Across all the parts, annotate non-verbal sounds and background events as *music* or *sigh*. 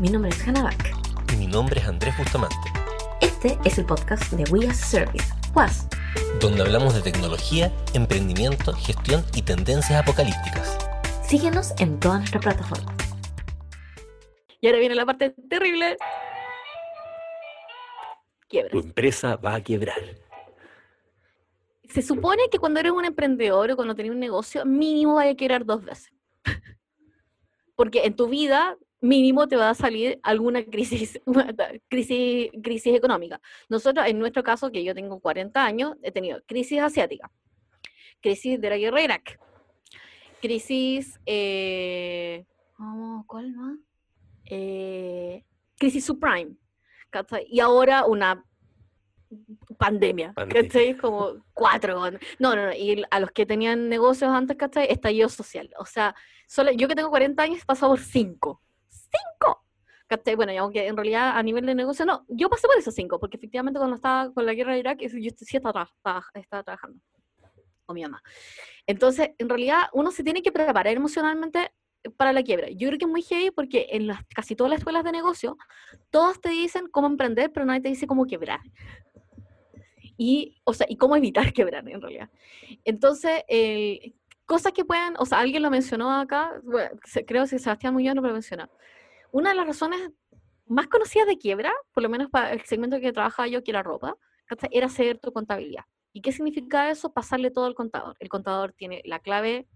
Mi nombre es Hannah Back. Y mi nombre es Andrés Bustamante. Este es el podcast de We as Service, WAS, donde hablamos de tecnología, emprendimiento, gestión y tendencias apocalípticas. Síguenos en todas nuestras plataformas. Y ahora viene la parte terrible. Quiebra. Tu empresa va a quebrar. Se supone que cuando eres un emprendedor o cuando tienes un negocio, mínimo vaya a quebrar dos veces. *laughs* Porque en tu vida mínimo te va a salir alguna crisis, *laughs* crisis, crisis económica. Nosotros, en nuestro caso, que yo tengo 40 años, he tenido crisis asiática, crisis de la guerra de Irak, crisis, eh, ¿cuál más? Eh, crisis subprime, y ahora una pandemia, ¿cachai? Como cuatro. No, no, no. Y a los que tenían negocios antes, ¿cachai? Estallido social. O sea, solo, yo que tengo 40 años he pasado por cinco cinco. Bueno, y aunque en realidad a nivel de negocio, no, yo pasé por esos cinco, porque efectivamente cuando estaba con la guerra de Irak, yo sí estaba, trabajando con mi mamá. Entonces, en realidad, uno se tiene que preparar emocionalmente para la quiebra. Yo creo que es muy heavy porque en casi todas las escuelas de negocio, todas te dicen cómo emprender, pero nadie te dice cómo quebrar. Y, o sea, y cómo evitar *laughs* quebrar, en realidad. Entonces, cosas que puedan, o sea, alguien lo mencionó acá, creo que Sebastián Muñoz no lo mencionó una de las razones más conocidas de quiebra, por lo menos para el segmento que trabajaba yo, que era ropa, era ceder tu contabilidad. ¿Y qué significa eso? Pasarle todo al contador. El contador tiene la clave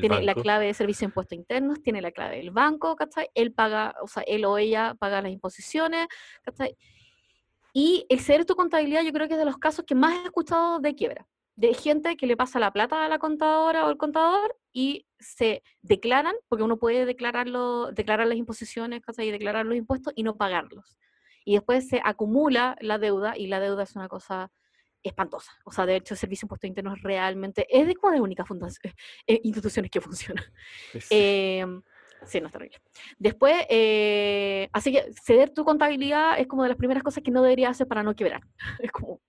tiene la clave de servicio de impuestos internos, tiene la clave del banco, ¿cachai? Él paga, o sea, él o ella paga las imposiciones, ¿cachai? Y el ceder tu contabilidad yo creo que es de los casos que más he escuchado de quiebra de gente que le pasa la plata a la contadora o el contador y se declaran, porque uno puede declararlo, declarar las imposiciones y declarar los impuestos y no pagarlos. Y después se acumula la deuda y la deuda es una cosa espantosa. O sea, de hecho, el Servicio de Impuestos Internos realmente es de como de únicas *laughs* eh, instituciones que funcionan. Em, sí, no es terrible. Después, eh, así que ceder tu contabilidad es como de las primeras cosas que no deberías hacer para no quebrar. *laughs* Es como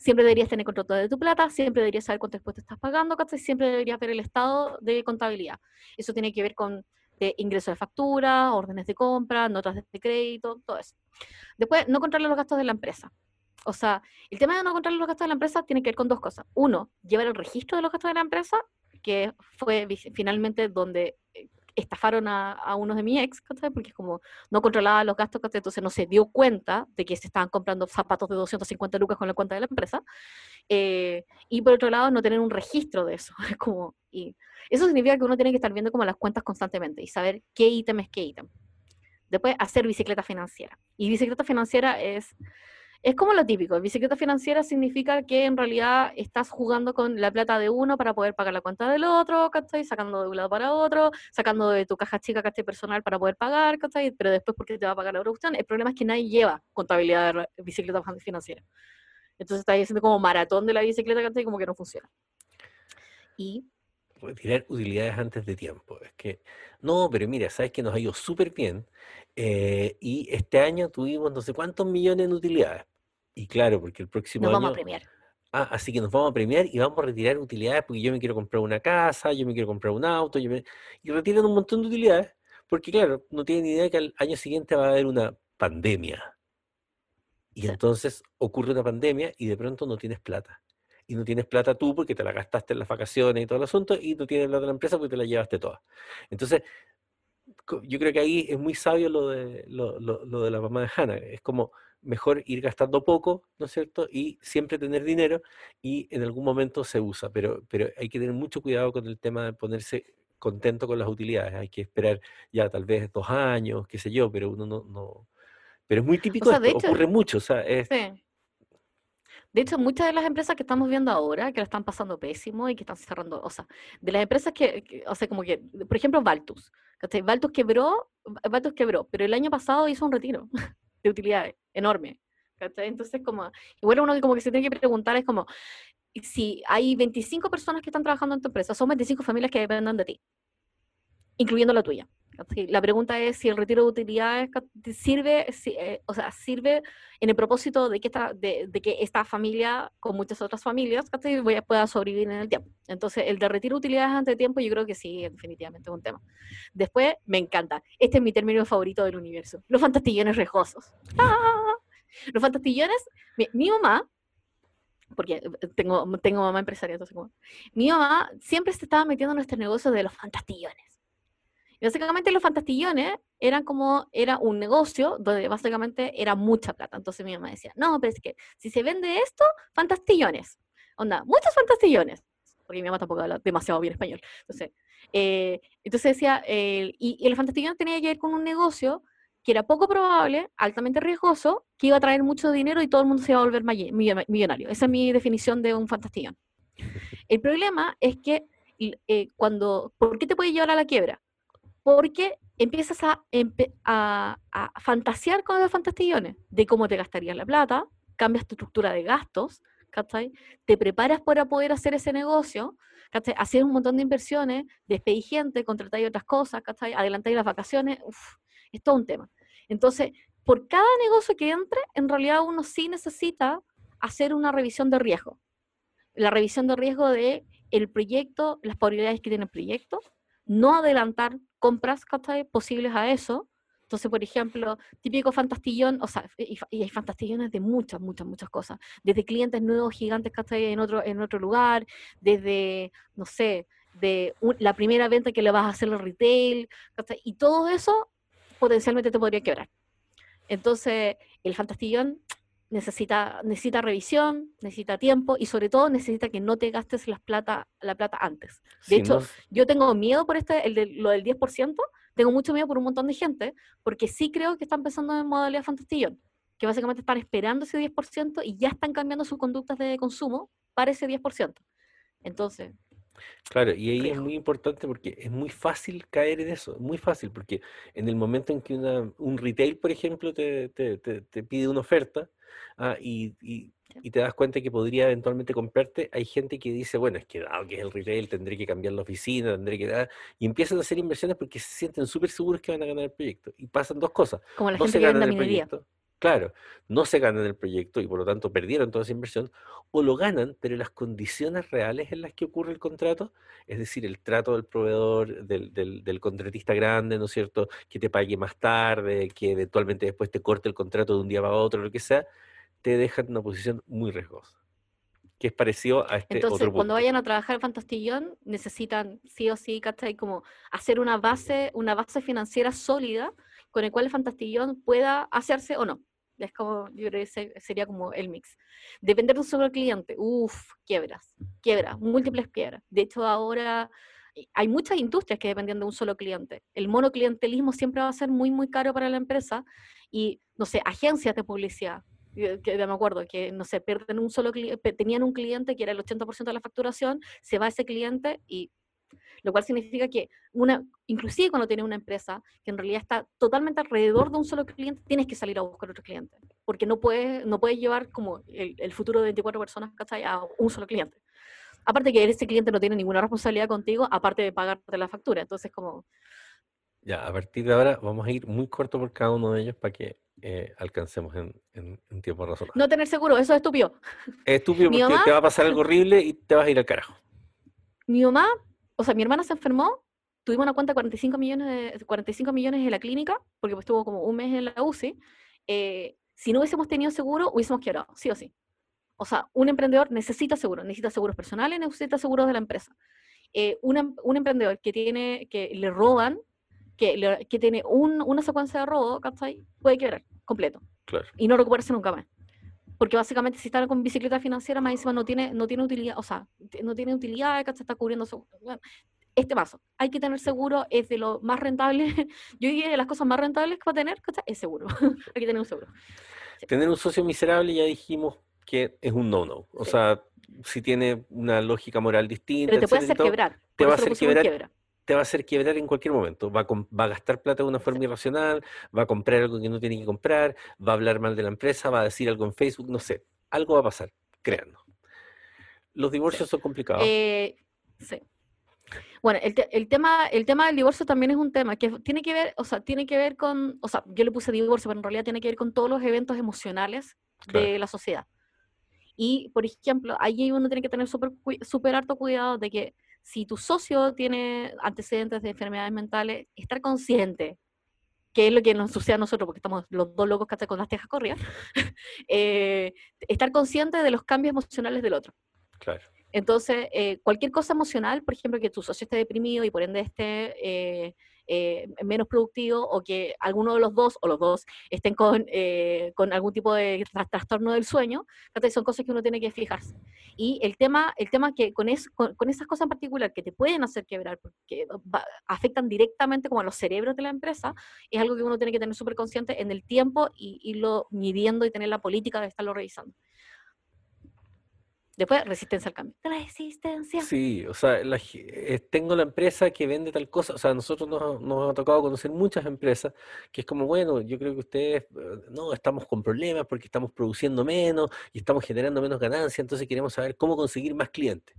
Siempre deberías tener control de tu plata, siempre deberías saber cuánto después estás pagando, siempre deberías ver el estado de contabilidad. Eso tiene que ver con de ingreso de factura, órdenes de compra, notas de crédito, todo eso. Después, no controlar los gastos de la empresa. O sea, el tema de no controlar los gastos de la empresa tiene que ver con dos cosas. Uno, llevar el registro de los gastos de la empresa, que fue finalmente donde eh, estafaron a, a unos de mi ex, porque como no controlaba los gastos, entonces no se dio cuenta de que se estaban comprando zapatos de 250 lucas con la cuenta de la empresa. Eh, y por otro lado, no tener un registro de eso. *laughs* como, y eso significa que uno tiene que estar viendo como las cuentas constantemente y saber qué ítem es qué ítem. Después, hacer bicicleta financiera. Y bicicleta financiera es es como lo típico, bicicleta financiera significa que en realidad estás jugando con la plata de uno para poder pagar la cuenta del otro, ¿cachai? Sacando de un lado para otro, sacando de tu caja chica, ¿cachai? Personal para poder pagar, ¿cachai? Pero después, porque te va a pagar la producción? El problema es que nadie lleva contabilidad de bicicleta financiera. Entonces estás haciendo como maratón de la bicicleta, ¿cachai? Como que no funciona. Y retirar utilidades antes de tiempo. Es que, no, pero mira, sabes que nos ha ido súper bien eh, y este año tuvimos no sé cuántos millones en utilidades. Y claro, porque el próximo Nos año... vamos a premiar. Ah, así que nos vamos a premiar y vamos a retirar utilidades porque yo me quiero comprar una casa, yo me quiero comprar un auto, yo me... y retiran un montón de utilidades, porque claro, no tienen ni idea que al año siguiente va a haber una pandemia. Y entonces ocurre una pandemia y de pronto no tienes plata. Y no tienes plata tú porque te la gastaste en las vacaciones y todo el asunto, y no tienes plata de la empresa porque te la llevaste toda. Entonces, yo creo que ahí es muy sabio lo de, lo, lo de la mamá de Hannah. Es como, mejor ir gastando poco, ¿no es cierto? Y siempre tener dinero y en algún momento se usa, pero, pero hay que tener mucho cuidado con el tema de ponerse contento con las utilidades. Hay que esperar ya tal vez dos años, qué sé yo, pero uno no... no pero es muy típico, ocurre mucho, o sea, es... De hecho, muchas de las empresas que estamos viendo ahora, que la están pasando pésimo y que están cerrando, o sea, de las empresas que, o sea, como que, por ejemplo, Valtus, Valtus quebró, Valtus quebró, pero el año pasado hizo un retiro *laughs* de utilidades enorme. Entonces, como, igual uno como que se tiene que preguntar es como, si hay 25 personas que están trabajando en tu empresa, son 25 familias que dependen de ti, incluyendo la tuya. La pregunta es si el retiro de utilidades sirve, si, eh, o sea, sirve en el propósito de que esta, de, de que esta familia, con muchas otras familias. Voy a- pueda sobrevivir en el tiempo. Entonces, el de retiro de utilidades ante tiempo, yo creo que sí, definitivamente es un tema. Después, me encanta. Este es mi término favorito del universo. Los fantastillones rejosos. ¡Ah! Los fantastillones, mi, mi mamá, porque eh, tengo, tengo mamá empresaria, entonces como, mi mamá siempre se estaba metiendo en este negocio de los fantastillones. Y básicamente los fantastillones eran como, era un negocio donde básicamente era mucha plata. Entonces mi mamá decía, no, pero es que si se vende esto, fantastillones. Onda, muchos fantastillones. Porque mi mamá tampoco habla demasiado bien español. Entonces, eh, entonces decía, eh, y, y el fantastillón tenía que ver con un negocio que era poco probable, altamente riesgoso, que iba a traer mucho dinero y todo el mundo se iba a volver maye- millo- millonario.Esa es mi definición de un fantastillón. *laughs* El problema es que eh, cuando, ¿por qué te puede llevar a la quiebra? Porque empiezas a, a fantasear con los fantastillones, de cómo te gastarías la plata, cambias tu estructura de gastos, ¿cachai? Te preparas para poder hacer ese negocio, ¿cachai? Hacer un montón de inversiones, despedí gente, contratáis otras cosas, ¿cachai? Adelantáis las vacaciones, uf, es todo un tema. Entonces, por cada negocio que entre, en realidad uno sí necesita hacer una revisión de riesgo. La revisión de riesgo de el proyecto, las probabilidades que tiene el proyecto, no adelantar compras ¿cachai? posibles a eso. Entonces, por ejemplo, típico fantastillón, o sea, y, hay fantastillones de muchas, muchas, muchas cosas. Desde clientes nuevos gigantes ¿cachai? en otro, en otro lugar, desde, no sé, de la primera venta que le vas a hacer al retail, ¿cachai? y todo eso potencialmente te podría quebrar. Entonces, el fantastillón necesita, necesita revisión, necesita tiempo y sobre todo necesita que no te gastes las plata, la plata antes. De hecho, no- yo tengo miedo por este, el de, lo del 10%, tengo mucho miedo por un montón de gente, porque sí creo que están pensando en modalidad fantastillón, que básicamente están esperando ese 10% y ya están cambiando sus conductas de consumo para ese 10%. Entonces, Claro, y ahí es muy importante porque es muy fácil caer en eso, muy fácil, porque en el momento en que una, un retail, por ejemplo, te, te- te- te pide una oferta ah, y, y- te das cuenta que podría eventualmente comprarte, hay gente que dice, bueno, es que dado que es el retail, tendré que cambiar la oficina, tendré que dar, y empiezan a hacer inversiones porque se sienten súper seguros que van a ganar el proyecto. Y pasan dos cosas, como la no gente se que vende minería. proyecto, claro, no se ganan el proyecto y por lo tanto perdieron toda esa inversión, o lo ganan, pero las condiciones reales en las que ocurre el contrato, es decir, el trato del proveedor, del, del- del contratista grande, ¿no es cierto?, que te pague más tarde, que eventualmente después te corte el contrato de un día para otro, lo que sea, te dejan en una posición muy riesgosa, que es parecido a este Entonces, otro cuando vayan a trabajar en Fantastillón, necesitan sí o sí, ¿cachai? Como hacer una base, una base financiera sólida con el cual el Fantastillón pueda hacerse o no. Es como, yo creo que ese sería como el mix. Depender de un solo cliente, uff, quiebras, quiebras, múltiples quiebras. De hecho, ahora eh, hay muchas industrias que dependen de un solo cliente. El monoclientelismo siempre va a ser muy, muy caro para la empresa y, no sé, agencias de publicidad. eh, Que, me acuerdo que, no sé, pierden un solo tenían un cliente que era el 80% de la facturación, se va ese cliente y lo cual significa que una, inclusive cuando tienes una empresa que en realidad está totalmente alrededor de un solo cliente, tienes que salir a buscar otro cliente, porque no puedes, no puedes llevar como el, el futuro de 24 personas ¿cachai? a un solo cliente. Aparte que ese cliente no tiene ninguna responsabilidad contigo, aparte de pagarte la factura, entonces como, Ya, a partir de ahora vamos a ir muy corto por cada uno de ellos para que eh, alcancemos en, en, en tiempo razonable. no tener seguro, eso es estúpido. Es estúpido porque mamá- te va a pasar algo horrible y te vas a ir al carajo. Mi mamá, o sea, mi hermana se enfermó, tuvimos una cuenta de 45 millones de, 45 millones en la clínica, porque pues, estuvo como un mes en la UCI. eh, si no hubiésemos tenido seguro, hubiésemos quebrado, sí o sí. O sea, un emprendedor necesita seguro, necesita seguros personales, necesita seguros de la empresa. Eh, un, em- un emprendedor que tiene, que le roban, que, le- que tiene un- una secuencia de robo, ¿cachai? Puede quebrar completo Claro. y no recuperarse nunca más. Porque básicamente si está con bicicleta financiera, más encima no tiene, no tiene utilidad, o sea, no tiene utilidad, ¿cachai? Está cubriendo su... bueno, este paso, hay que tener seguro, es de lo más rentable, *laughs* yo diría de las cosas más rentables que va a tener, ¿cachai? Es seguro, *laughs* hay que tener un seguro. Tener un socio miserable ya dijimos que es un no-no. O Sí. sea, si tiene una lógica moral distinta, Pero te puede etcétera hacer todo, quebrar. te va a hacer quebrar quiebra. Te va a hacer quebrar en cualquier momento. Va a, va a gastar plata de una forma irracional, va a comprar algo que no tiene que comprar, va a hablar mal de la empresa, va a decir algo en Facebook, no sé. Algo va a pasar, créanlo. Los divorcios son complicados. Eh, sí. Bueno, el, te- el tema, el tema del divorcio también es un tema que tiene que ver, o sea, tiene que ver con, o sea, yo le puse divorcio, pero en realidad tiene que ver con todos los eventos emocionales Claro. de la sociedad. Y, por ejemplo, ahí uno tiene que tener súper súper harto cuidado de que si tu socio tiene antecedentes de enfermedades mentales, estar consciente, que es lo que nos sucede a nosotros, porque estamos los dos locos ¿cachai? con las tejas corridas, *laughs* eh, estar consciente de los cambios emocionales del otro. Claro. Entonces, eh, cualquier cosa emocional, por ejemplo, que tu socio esté deprimido y por ende esté eh, eh, menos productivo o que alguno de los dos o los dos estén con, eh, con algún tipo de tra- trastorno del sueño, son cosas que uno tiene que fijarse. Y el tema, el tema que con, es- con, con esas cosas en particular que te pueden hacer quebrar, porque va- afectan directamente como a los cerebros de la empresa, es algo que uno tiene que tener súper consciente en el tiempo y irlo midiendo y tener la política de estarlo revisando. Después, resistencia al cambio. Resistencia. Sí, o sea, eh, tengo la empresa que vende tal cosa, o sea, nosotros nos, nos ha tocado conocer muchas empresas que es como, bueno, yo creo que ustedes, eh, no, estamos con problemas porque estamos produciendo menos y estamos generando menos ganancia, entonces queremos saber cómo conseguir más clientes.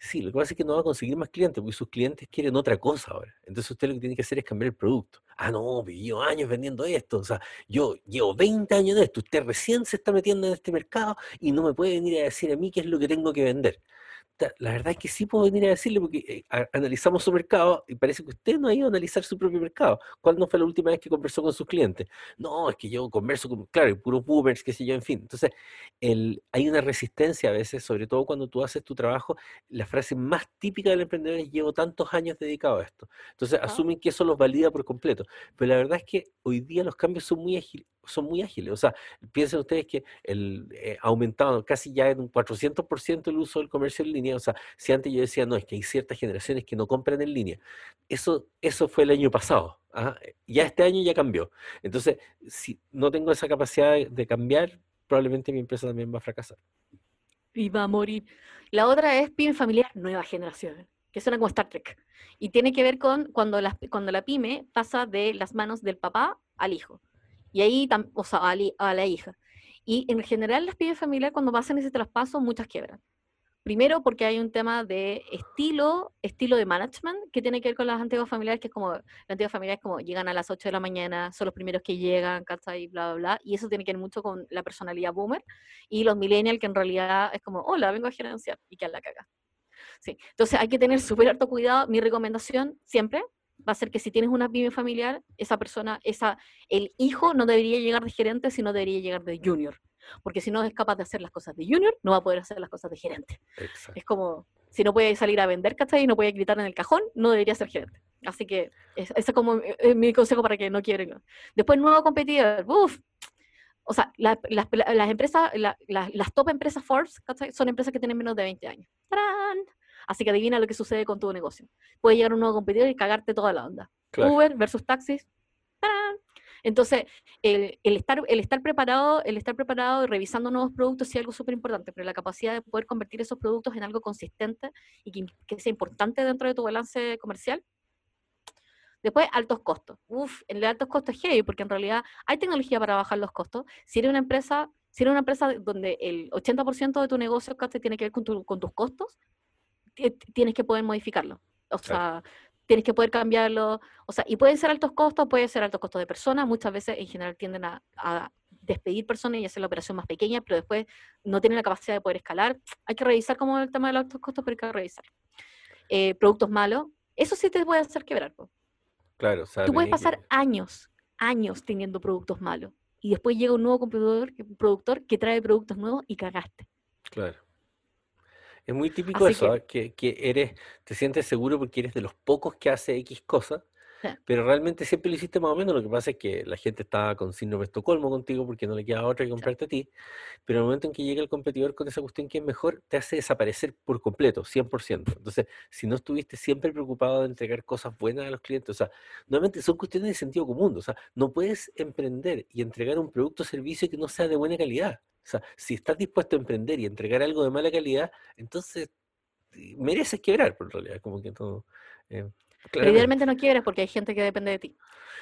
Sí, lo que pasa es que no va a conseguir más clientes, porque sus clientes quieren otra cosa ahora. Entonces usted lo que tiene que hacer es cambiar el producto. Ah, no, llevo años vendiendo esto, o sea, yo llevo 20 años en esto, usted recién se está metiendo en este mercado y no me puede venir a decir a mí qué es lo que tengo que vender. La verdad es que sí puedo venir a decirle porque eh, analizamos su mercado y parece que usted no ha ido a analizar su propio mercado. ¿Cuándo fue la última vez que conversó con sus clientes? No, es que yo converso con, claro, puros boomers, qué sé yo, en fin. Entonces, el, hay una resistencia a veces, sobre todo cuando tú haces tu trabajo. La frase más típica del emprendedor es llevo tantos años dedicado a esto. Entonces, Ah. asumen que eso los valida por completo. Pero la verdad es que hoy día los cambios son muy ágiles. Son muy ágiles. O sea, piensen ustedes que el, eh, casi ya en un 400% el uso del comercio en línea. O sea, si antes yo decía, no, es que hay ciertas generaciones que no compran en línea. Eso, eso fue el año pasado. ¿ah? Ya este año ya cambió. Entonces, si no tengo esa capacidad de, de cambiar, probablemente mi empresa también va a fracasar. y va a morir. La otra es pyme familiar nueva generación, que suena como Star Trek. Y tiene que ver con cuando la, cuando la pyme pasa de las manos del papá al hijo. Y ahí, o sea, a, a la hija. Y en general las pymes familiares cuando pasan ese traspaso, muchas quiebran. Primero porque hay un tema de estilo, estilo de management, que tiene que ver con las antiguas familiares, que es como, las antiguas familiares como llegan a las 8 de la mañana, son los primeros que llegan, ¿cachai? Bla, bla, bla. Y eso tiene que ver mucho con la personalidad boomer y los millennials que en realidad es como, hola, vengo a gerenciar y que la caga. Sí. Entonces hay que tener súper harto cuidado. Mi recomendación siempre va a ser que si tienes una pyme familiar, esa persona, esa, el hijo no debería llegar de gerente, sino debería llegar de junior. Porque si no es capaz de hacer las cosas de junior, no va a poder hacer las cosas de gerente. Exacto. Es como, si no puede salir a vender, ¿cachai? Y no puede gritar en el cajón, no debería ser gerente. Así que es- ese es como eh, eh, mi consejo para que no quiebren. Después, nuevo competidor. Uf, o sea, la- las, la- las empresas, la- las top empresas Forbes, ¿cachai? Son empresas que tienen menos de 20 años. ¡Tarán! Así que adivina lo que sucede con tu negocio. Puede llegar un nuevo competidor y cagarte toda la onda. Claro. Uber versus taxis. ¡tarán! Entonces, el, el estar, el estar preparado, el estar preparado y revisando nuevos productos sí es algo súper importante, pero la capacidad de poder convertir esos productos en algo consistente y que, que sea importante dentro de tu balance comercial. Después, altos costos. Uf, el de altos costos es heavy, porque en realidad hay tecnología para bajar los costos. Si eres una empresa, si eres una empresa donde el 80% de tu negocio tiene que ver con, tu- con tus costos, tienes que poder modificarlo. O sea, tienes que poder cambiarlo. O sea, y pueden ser altos costos, pueden ser altos costos de personas. Muchas veces, en general, tienden a, a despedir personas y hacer la operación más pequeña, pero después no tienen la capacidad de poder escalar. Hay que revisar cómo es el tema de los altos costos, pero hay que revisar. Eh, productos malos, eso sí te puede hacer quebrar. po. Claro, o sea, Tú puedes que- pasar años, años teniendo productos malos. Y después llega un nuevo competidor, productor que trae productos nuevos y cagaste. Claro. Es muy típico Así eso, que- ¿ah? que, que eres, te sientes seguro porque eres de los pocos que hace X cosa, Sí. pero realmente siempre lo hiciste más o menos. Lo que pasa es que la gente estaba con síndrome de Estocolmo contigo porque no le queda otra que comprarte a ti, pero en el momento en que llega el competidor con esa cuestión que es mejor, te hace desaparecer por completo, 100%. Entonces, si no estuviste siempre preocupado de entregar cosas buenas a los clientes, o sea, nuevamente son cuestiones de sentido común, o sea, no puedes emprender y entregar un producto o servicio que no sea de buena calidad. O sea, si estás dispuesto a emprender y entregar algo de mala calidad, entonces eh, mereces quebrar, por en realidad, como que todo. eh, Pero idealmente no quiebres porque hay gente que depende de ti.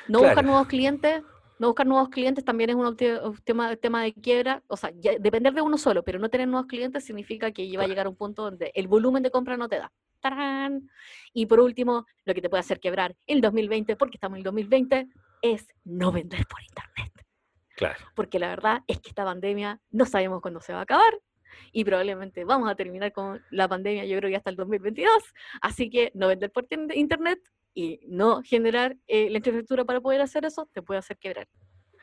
No buscar nuevos clientes, no buscar nuevos clientes también es un tema, tema de quiebra. O sea, ya- depender de uno solo, pero no tener nuevos clientes significa que va a llegar a un punto donde el volumen de compra no te da. tarán. Y por último, lo que te puede hacer quebrar el 2020, porque estamos en el 2020, es no vender por internet. Porque la verdad es que esta pandemia no sabemos cuándo se va a acabar y probablemente vamos a terminar con la pandemia, yo creo que hasta el 2022. Así que no vender por internet y no generar eh, la infraestructura para poder hacer eso te puede hacer quebrar.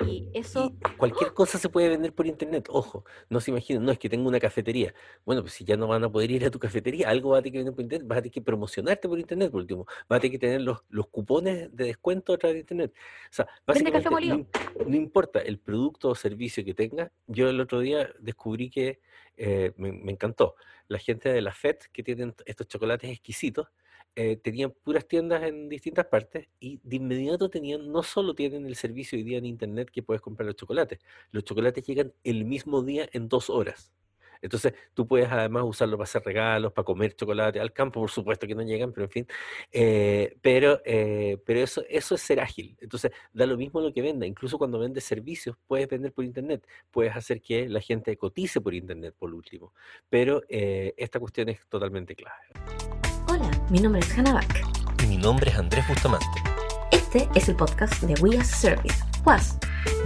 Y eso, Y cualquier cosa se puede vender por internet, ojo, no se imaginen, no es que tengo una cafetería. Bueno, pues si ya no van a poder ir a tu cafetería, algo vas a tener que vender por internet, vas a tener que promocionarte por internet por último, vas a tener que tener los, los cupones de descuento a través de internet. O sea, básicamente, no, im- no importa el producto o servicio que tenga, yo el otro día descubrí que eh, me, me encantó. La gente de la FED, que tienen estos chocolates exquisitos, eh, tenían puras tiendas en distintas partes y de inmediato tenían, no solo tienen el servicio hoy día en internet que puedes comprar los chocolates, los chocolates llegan el mismo día en dos horas. Entonces tú puedes además usarlo para hacer regalos, para comer chocolate, al campo por supuesto que no llegan, pero en fin. eh, pero eh, pero eso, eso es ser ágil. Entonces da lo mismo lo que venda. Incluso cuando vendes servicios, puedes vender por internet. Puedes hacer que la gente cotice por internet por último. Pero esta cuestión es totalmente clave. Mi nombre es Hannah Back. Y mi nombre es Andrés Bustamante. Este es el podcast de We as Service, WAS.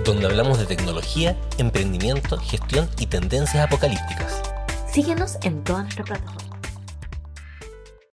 donde hablamos de tecnología, emprendimiento, gestión y tendencias apocalípticas. Síguenos en todas nuestras plataformas.